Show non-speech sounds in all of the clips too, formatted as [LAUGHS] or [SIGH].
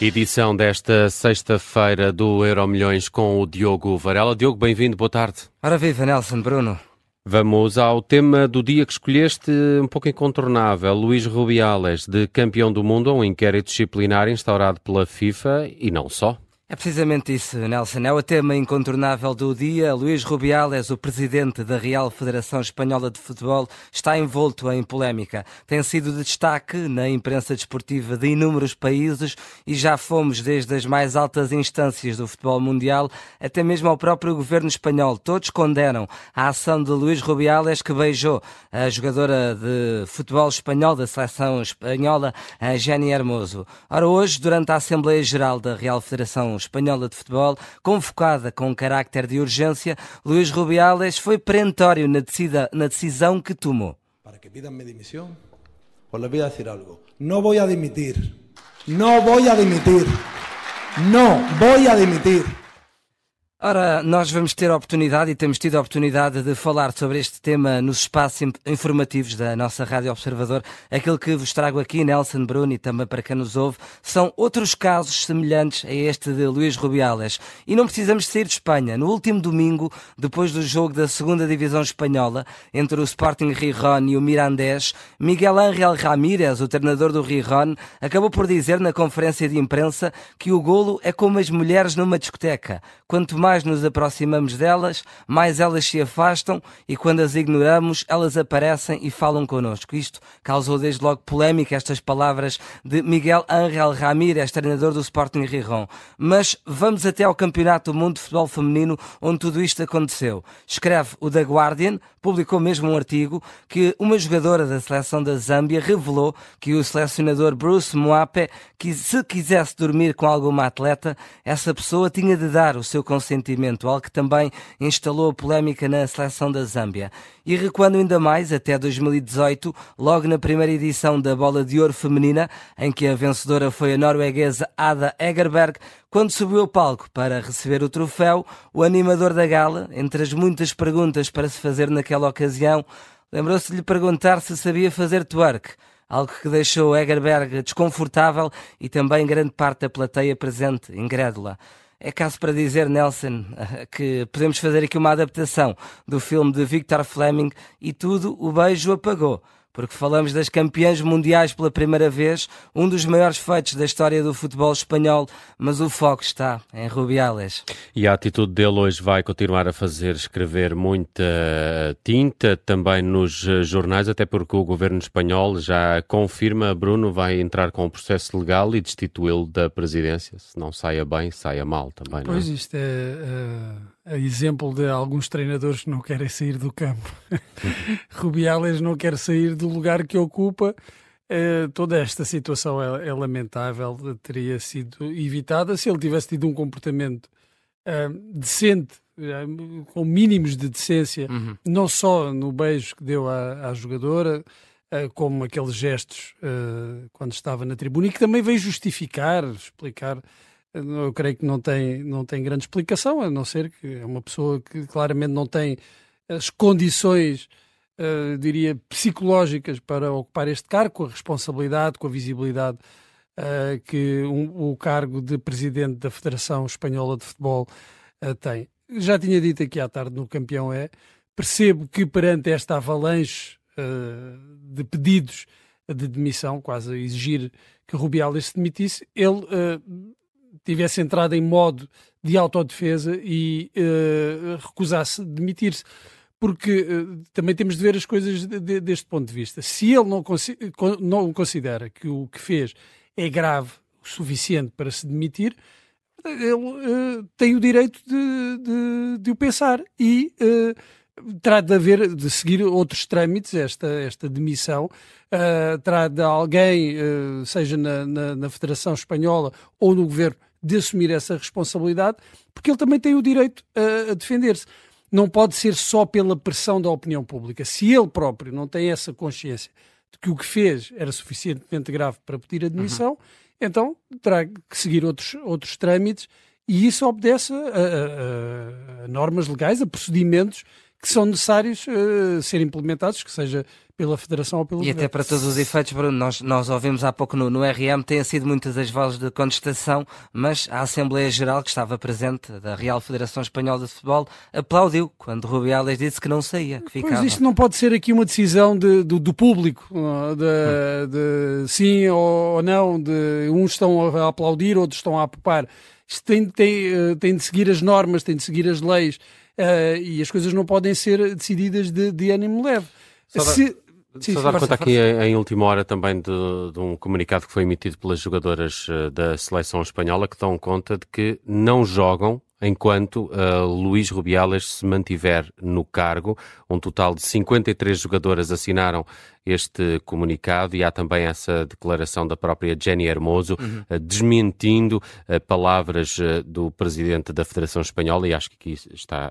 Edição desta sexta-feira do Euromilhões com o Diogo Varela. Diogo, bem-vindo, boa tarde. Ora viva, Nelson Bruno. Vamos ao tema do dia que escolheste, um pouco incontornável. Luís Rubiales, de campeão do mundo, um inquérito disciplinar instaurado pela FIFA e não só. É precisamente isso, Nelson. É o tema incontornável do dia. Luís Rubiales, o presidente da Real Federação Espanhola de Futebol, está envolto em polémica. Tem sido de destaque na imprensa desportiva de inúmeros países e já fomos desde as mais altas instâncias do futebol mundial até mesmo ao próprio governo espanhol. Todos condenam a ação de Luís Rubiales, que beijou a jogadora de futebol espanhol da seleção espanhola, a Jenny Hermoso. Ora, hoje, durante a Assembleia Geral da Real Federação Espanhola de Futebol, convocada com carácter de urgência, Luís Rubiales foi perentório na, decida, na decisão que tomou. Para que pidan mi dimisión, os les a decir algo. No voy a dimitir. No voy a. No voy a. Ora, nós vamos ter a oportunidade e temos tido a oportunidade de falar sobre este tema nos espaços informativos da nossa Rádio Observador. Aquilo que vos trago aqui, Nelson Bruno, e também para quem nos ouve, são outros casos semelhantes a este de Luís Rubiales. E não precisamos sair de Espanha. No último domingo, depois do jogo da segunda Divisão Espanhola, entre o Sporting Rijon e o Mirandés, Miguel Ángel Ramírez, o treinador do Rijon, acabou por dizer na conferência de imprensa que o golo é como as mulheres numa discoteca. Quanto mais mais nos aproximamos delas, mais elas se afastam e quando as ignoramos, elas aparecem e falam connosco. Isto causou desde logo polémica estas palavras de Miguel Ángel Ramírez, treinador do Sporting Rijon. Mas vamos até ao Campeonato do Mundo de Futebol Feminino, onde tudo isto aconteceu. Escreve o The Guardian, publicou mesmo um artigo, que uma jogadora da seleção da Zâmbia revelou que o selecionador Bruce Moape, que se quisesse dormir com alguma atleta, essa pessoa tinha de dar o seu consentimento sentimento, algo que também instalou polémica na seleção da Zâmbia. E recuando ainda mais, até 2018, logo na primeira edição da Bola de Ouro Feminina, em que a vencedora foi a norueguesa Ada Egerberg, quando subiu ao palco para receber o troféu, o animador da gala, entre as muitas perguntas para se fazer naquela ocasião, lembrou-se de lhe perguntar se sabia fazer twerk algo que deixou Egerberg desconfortável e também grande parte da plateia presente incrédula. É caso para dizer, Nelson, [LAUGHS] que podemos fazer aqui uma adaptação do filme de Victor Fleming e tudo o beijo apagou porque falamos das campeãs mundiais pela primeira vez, um dos maiores feitos da história do futebol espanhol, mas o foco está em Rubiales. E a atitude dele hoje vai continuar a fazer escrever muita tinta também nos eh, jornais, até porque o governo espanhol já confirma, Bruno vai entrar com um processo legal e destituí-lo da presidência. Se não saia bem, saia mal também. Não é? Pois isto é. Uh exemplo de alguns treinadores que não querem sair do campo. [LAUGHS] Rubiales não quer sair do lugar que ocupa. Uh, toda esta situação é, é, lamentável, teria sido evitada se ele tivesse tido um comportamento uh, decente, uh, com mínimos de decência, uhum. não só no beijo que deu à, à jogadora, como aqueles gestos quando estava na tribuna, e que também veio justificar, explicar eu creio que não tem, não tem grande explicação, a não ser que é uma pessoa que claramente não tem as condições, uh, diria, psicológicas para ocupar este cargo, com a responsabilidade, com a visibilidade uh, que um, o cargo de presidente da Federação Espanhola de Futebol uh, tem. Já tinha dito aqui à tarde no Campeão É, percebo que perante esta avalanche de pedidos de demissão, quase a exigir que Rubiales se demitisse, ele tivesse entrado em modo de autodefesa e uh, recusasse demitir-se. Porque uh, também temos de ver as coisas de, de, deste ponto de vista. Se ele não, não considera que o que fez é grave o suficiente para se demitir, ele uh, tem o direito de, de, de o pensar e terá de haver, de seguir outros trâmites, esta, esta demissão, uh, terá de alguém, uh, seja na, na, na, Federação Espanhola ou no Governo, de assumir essa responsabilidade, porque ele também tem o direito a, a defender-se. Não pode ser só pela pressão da opinião pública. Se ele próprio não tem essa consciência de que o que fez era suficientemente grave para pedir admissão, uhum. então terá que seguir outros, outros trâmites e isso obedece a, a, a normas legais, a procedimentos que são necessários uh, ser implementados, que seja pela Federação ou pelo E governo. até para todos os efeitos, Bruno, nós, nós ouvimos há pouco no, no RM, têm sido muitas as vozes de contestação, mas a Assembleia Geral, que estava presente, da Real Federação Espanhola de Futebol, aplaudiu quando Rubiales disse que não saía, que ficava. Pois isto não pode ser aqui uma decisão de, do, do público, de, de, sim ou não, de uns estão a aplaudir, outros estão a apopar. Isto tem, tem, eh, tem de seguir as normas, tem de seguir as leis, uh, e as coisas não podem ser decididas de, de ânimo leve. Só Se, Sim, Só dar conta aqui em, em, última hora também de, de, um comunicado que foi emitido pelas jogadoras uh, da seleção espanhola que dão conta de que não jogam enquanto uh, Luís Rubiales se mantiver no cargo. Um total de 53 jogadoras assinaram este comunicado e há também essa declaração da própria Jenny Hermoso, uhum. uh, desmentindo uh, palavras do presidente da Federação Espanhola e acho que aqui está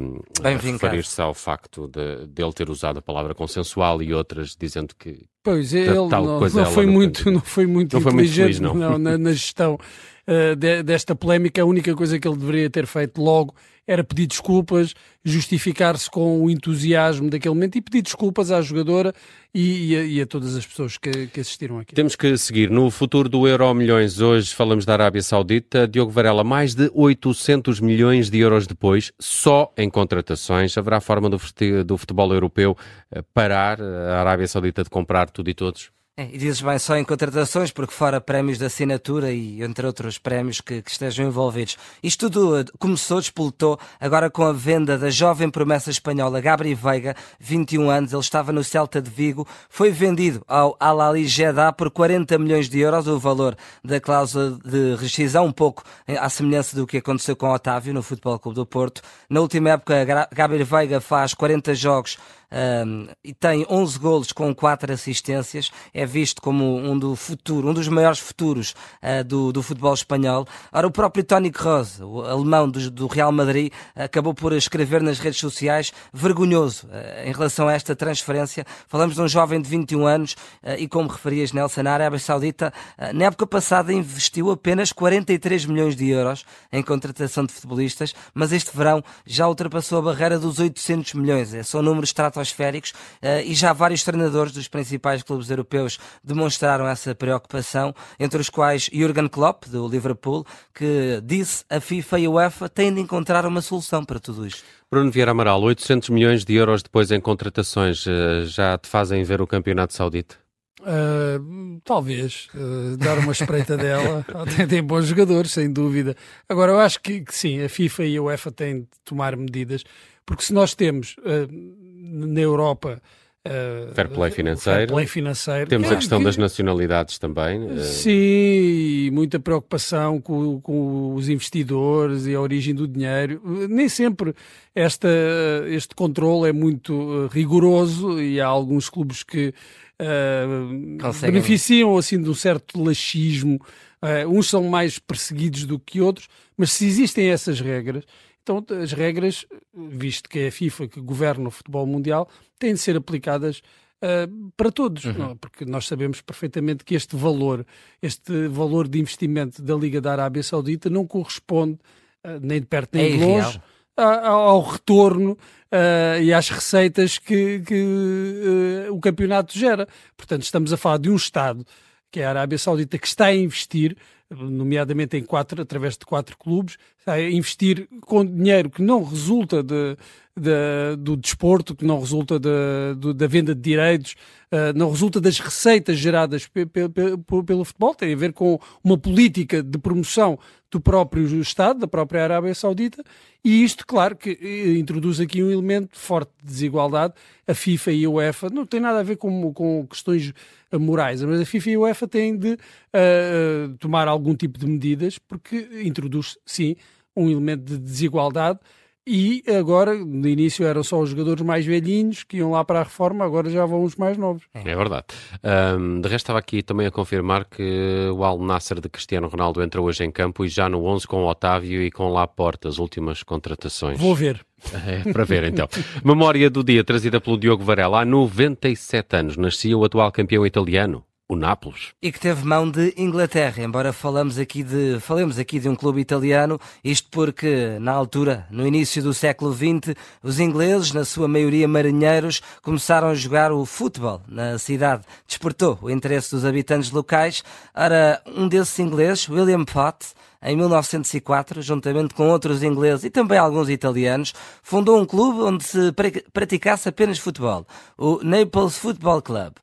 um, a referir-se ao facto de, de ele ter usado a palavra consensual e outras dizendo que Pois, ele tal não, coisa não, foi muito, não foi muito não foi muito feliz, não. não na, na, gestão [LAUGHS] uh, de, desta polémica. A única coisa que ele deveria ter feito logo era pedir desculpas, justificar-se com o entusiasmo daquele momento e pedir desculpas à jogadora e, e, a, e a, todas as pessoas que, que, assistiram aqui. Temos que seguir. No futuro do Euro Milhões, hoje falamos da Arábia Saudita. Diogo Varela, mais de 800 milhões de euros depois, só em contratações. Haverá forma do, futebol europeu eh, parar a Arábia Saudita de comprar tudo e todos? É, e dizes bem só em contratações, porque fora prémios de assinatura e entre outros prémios que, que, estejam envolvidos. Isto tudo eh, começou, despoltou, agora com a venda da jovem promessa espanhola Gabri Veiga, 21 anos, ele estava no Celta de Vigo, foi vendido ao Al-Ali Jeddah por 40 milhões de euros, o valor da cláusula de rescisão, um pouco à semelhança do que aconteceu com Otávio no Futebol Clube do Porto. Na última época, Gabri Veiga faz 40 jogos um, e tem 11 golos com 4 assistências, é visto como um do futuro, um dos maiores futuros uh, do, do futebol espanhol. Ora, o próprio Toni Kroos, o alemão do, do, Real Madrid, acabou por escrever nas redes sociais vergonhoso uh, em relação a esta transferência. Falamos de um jovem de 21 anos uh, e, como referias, Nelson, a Arábia Saudita, na época passada investiu apenas 43 milhões de euros em contratação de futebolistas, mas este verão já ultrapassou a barreira dos 800 milhões. É só um número estratosférico estratosféricos e já vários treinadores dos principais clubes europeus demonstraram essa preocupação, entre os quais Jurgen Klopp, do Liverpool, que disse a FIFA e a UEFA têm de encontrar uma solução para tudo isto. Bruno Vieira Amaral, 800 milhões de euros depois em contratações, uh, já te fazem ver o campeonato saudita? Uh, talvez uh, dar uma espreita dela. [LAUGHS] Tem, tem, bons jogadores, sem dúvida. Agora, eu acho que, que, sim, a FIFA e a UEFA têm de tomar medidas, porque se nós temos uh, na Europa. Uh, fair play financeiro. Fair play financeiro. Temos que, a questão que, das nacionalidades também. Uh... Sim, muita preocupação com, com, os investidores e a origem do dinheiro. Nem sempre esta, este controle é muito rigoroso e há alguns clubes que uh, beneficiam assim de um certo laxismo. uns são mais perseguidos do que outros, mas se existem essas regras, então, as regras, visto que é a FIFA que governa o futebol mundial, têm de ser aplicadas uh, para todos, uhum. não? porque nós sabemos perfeitamente que este valor, este valor de investimento da Liga da Arábia Saudita não corresponde uh, nem de perto nem é de longe ao retorno uh, e às receitas que, que o campeonato gera. Portanto, estamos a falar de um Estado, que é a Arábia Saudita, que está a investir nomeadamente em quatro, através de quatro clubes, a investir com dinheiro que não resulta de, do desporto, que não resulta de, da venda de direitos, uh, não resulta das receitas geradas pe, pe, pe, pelo futebol, tem a ver com uma política de promoção do próprio Estado, da própria Arábia Saudita, e isto, claro, que eh, introduz aqui um elemento forte de desigualdade. A FIFA e a UEFA não tem nada a ver com, com questões morais, mas a FIFA e a UEFA têm de uh, tomar algum tipo de medidas, porque introduz, sim, um elemento de desigualdade e agora, no início eram só os jogadores mais velhinhos que iam lá para a reforma, agora já vão os mais novos. É verdade. Um, de resto, estava aqui também a confirmar que o Al Nasser de Cristiano Ronaldo entra hoje em campo e já no 11 com o Otávio e com Laporta, as últimas contratações. Vou ver. [LAUGHS] É, para ver então. Memória do dia trazida pelo Diogo Varela. Há 97 anos nascia o atual campeão italiano, o Nápoles. E que teve mão de Inglaterra, embora falamos aqui de, falemos aqui de um clube italiano, isto porque, na altura, no início do século XX, os ingleses, na sua maioria marinheiros, começaram a jogar o futebol na cidade. Despertou o interesse dos habitantes locais. Ora, um desses ingleses, William Pott, em 1904, juntamente com outros ingleses e também alguns italianos, fundou um clube onde se praticasse apenas futebol, o Naples Football Club.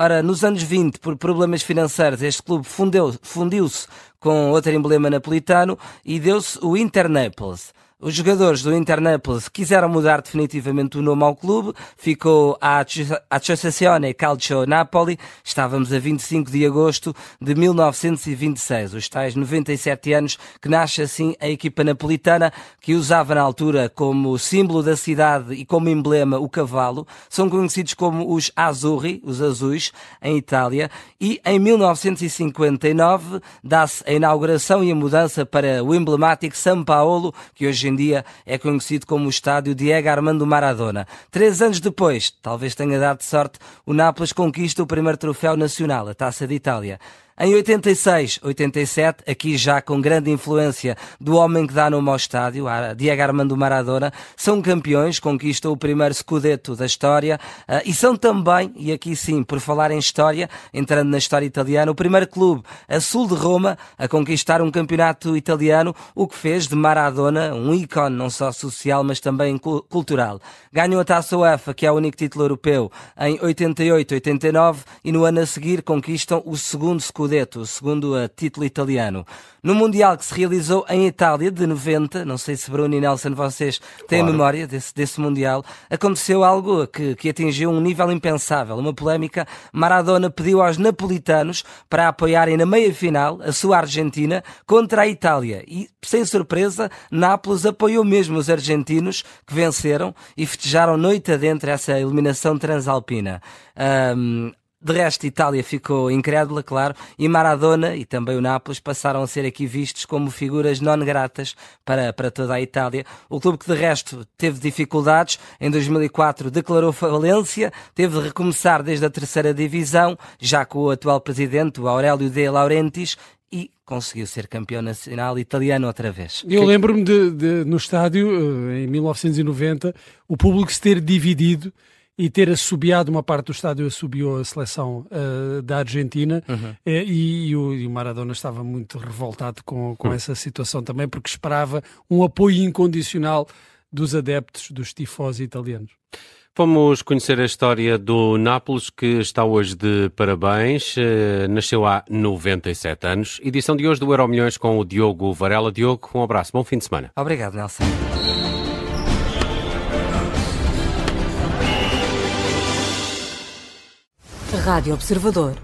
Ora, nos anos 20, por problemas financeiros, este clube fundiu-se com outro emblema napolitano e deu-se o Inter Naples. Os jogadores do Internapolis quiseram mudar definitivamente o nome ao clube, ficou a Associazione Calcio Napoli, estávamos a 25 de agosto de 1926, os tais 97 anos que nasce assim a equipa napolitana, que usava na altura como símbolo da cidade e como emblema o cavalo, são conhecidos como os Azzurri, os azuis, em Itália, e em 1959 dá-se a inauguração e a mudança para o emblemático São Paulo, que hoje em dia é conhecido como o estádio Diego Armando Maradona. Três anos depois, talvez tenha dado sorte, o Nápoles conquista o primeiro troféu nacional, a Taça de Itália. Em 86, 87, aqui já com grande influência do homem que dá nome ao estádio, Diego Armando Maradona, são campeões, conquistam o primeiro Scudetto da história uh, e são também, e aqui sim, por falar em história, entrando na história italiana, o primeiro clube a sul de Roma a conquistar um campeonato italiano, o que fez de Maradona um ícone não só social, mas também cultural. Ganham a Taça UEFA, que é o único título europeu, em 88, 89 e no ano a seguir conquistam o segundo Scudetto Scudetto, segundo a título italiano. No Mundial que se realizou em Itália de 90, não sei se Bruno e Nelson vocês têm claro. memória desse, desse Mundial, aconteceu algo que, que atingiu um nível impensável, uma polémica. Maradona pediu aos napolitanos para apoiarem na meia-final a sua Argentina contra a Itália e, sem surpresa, Nápoles apoiou mesmo os argentinos que venceram e festejaram noite adentro essa eliminação transalpina. Um, de resto, Itália ficou incrédula, claro, e Maradona e também o Nápoles passaram a ser aqui vistos como figuras non gratas para, para toda a Itália. O clube que, de resto, teve dificuldades, em 2004 declarou falência, teve de recomeçar desde a terceira divisão, já com o atual presidente, o Aurélio De Laurentiis, e conseguiu ser campeão nacional italiano outra vez. Eu lembro-me de, de, no estádio, eh, em 1990, o público se ter dividido e ter assobiado uma parte do estádio, assobiou a seleção uh, da Argentina uhum. Eh, e, e, o, e, o, Maradona estava muito revoltado com, com uhum. essa situação também, porque esperava um apoio incondicional dos adeptos dos tifós italianos. Vamos conhecer a história do Nápoles, que está hoje de parabéns. Uh, nasceu há 97 anos. Edição de hoje do Euro Milhões com o Diogo Varela. Diogo, um abraço, bom fim de semana. Obrigado, Nelson. Rádio Observador.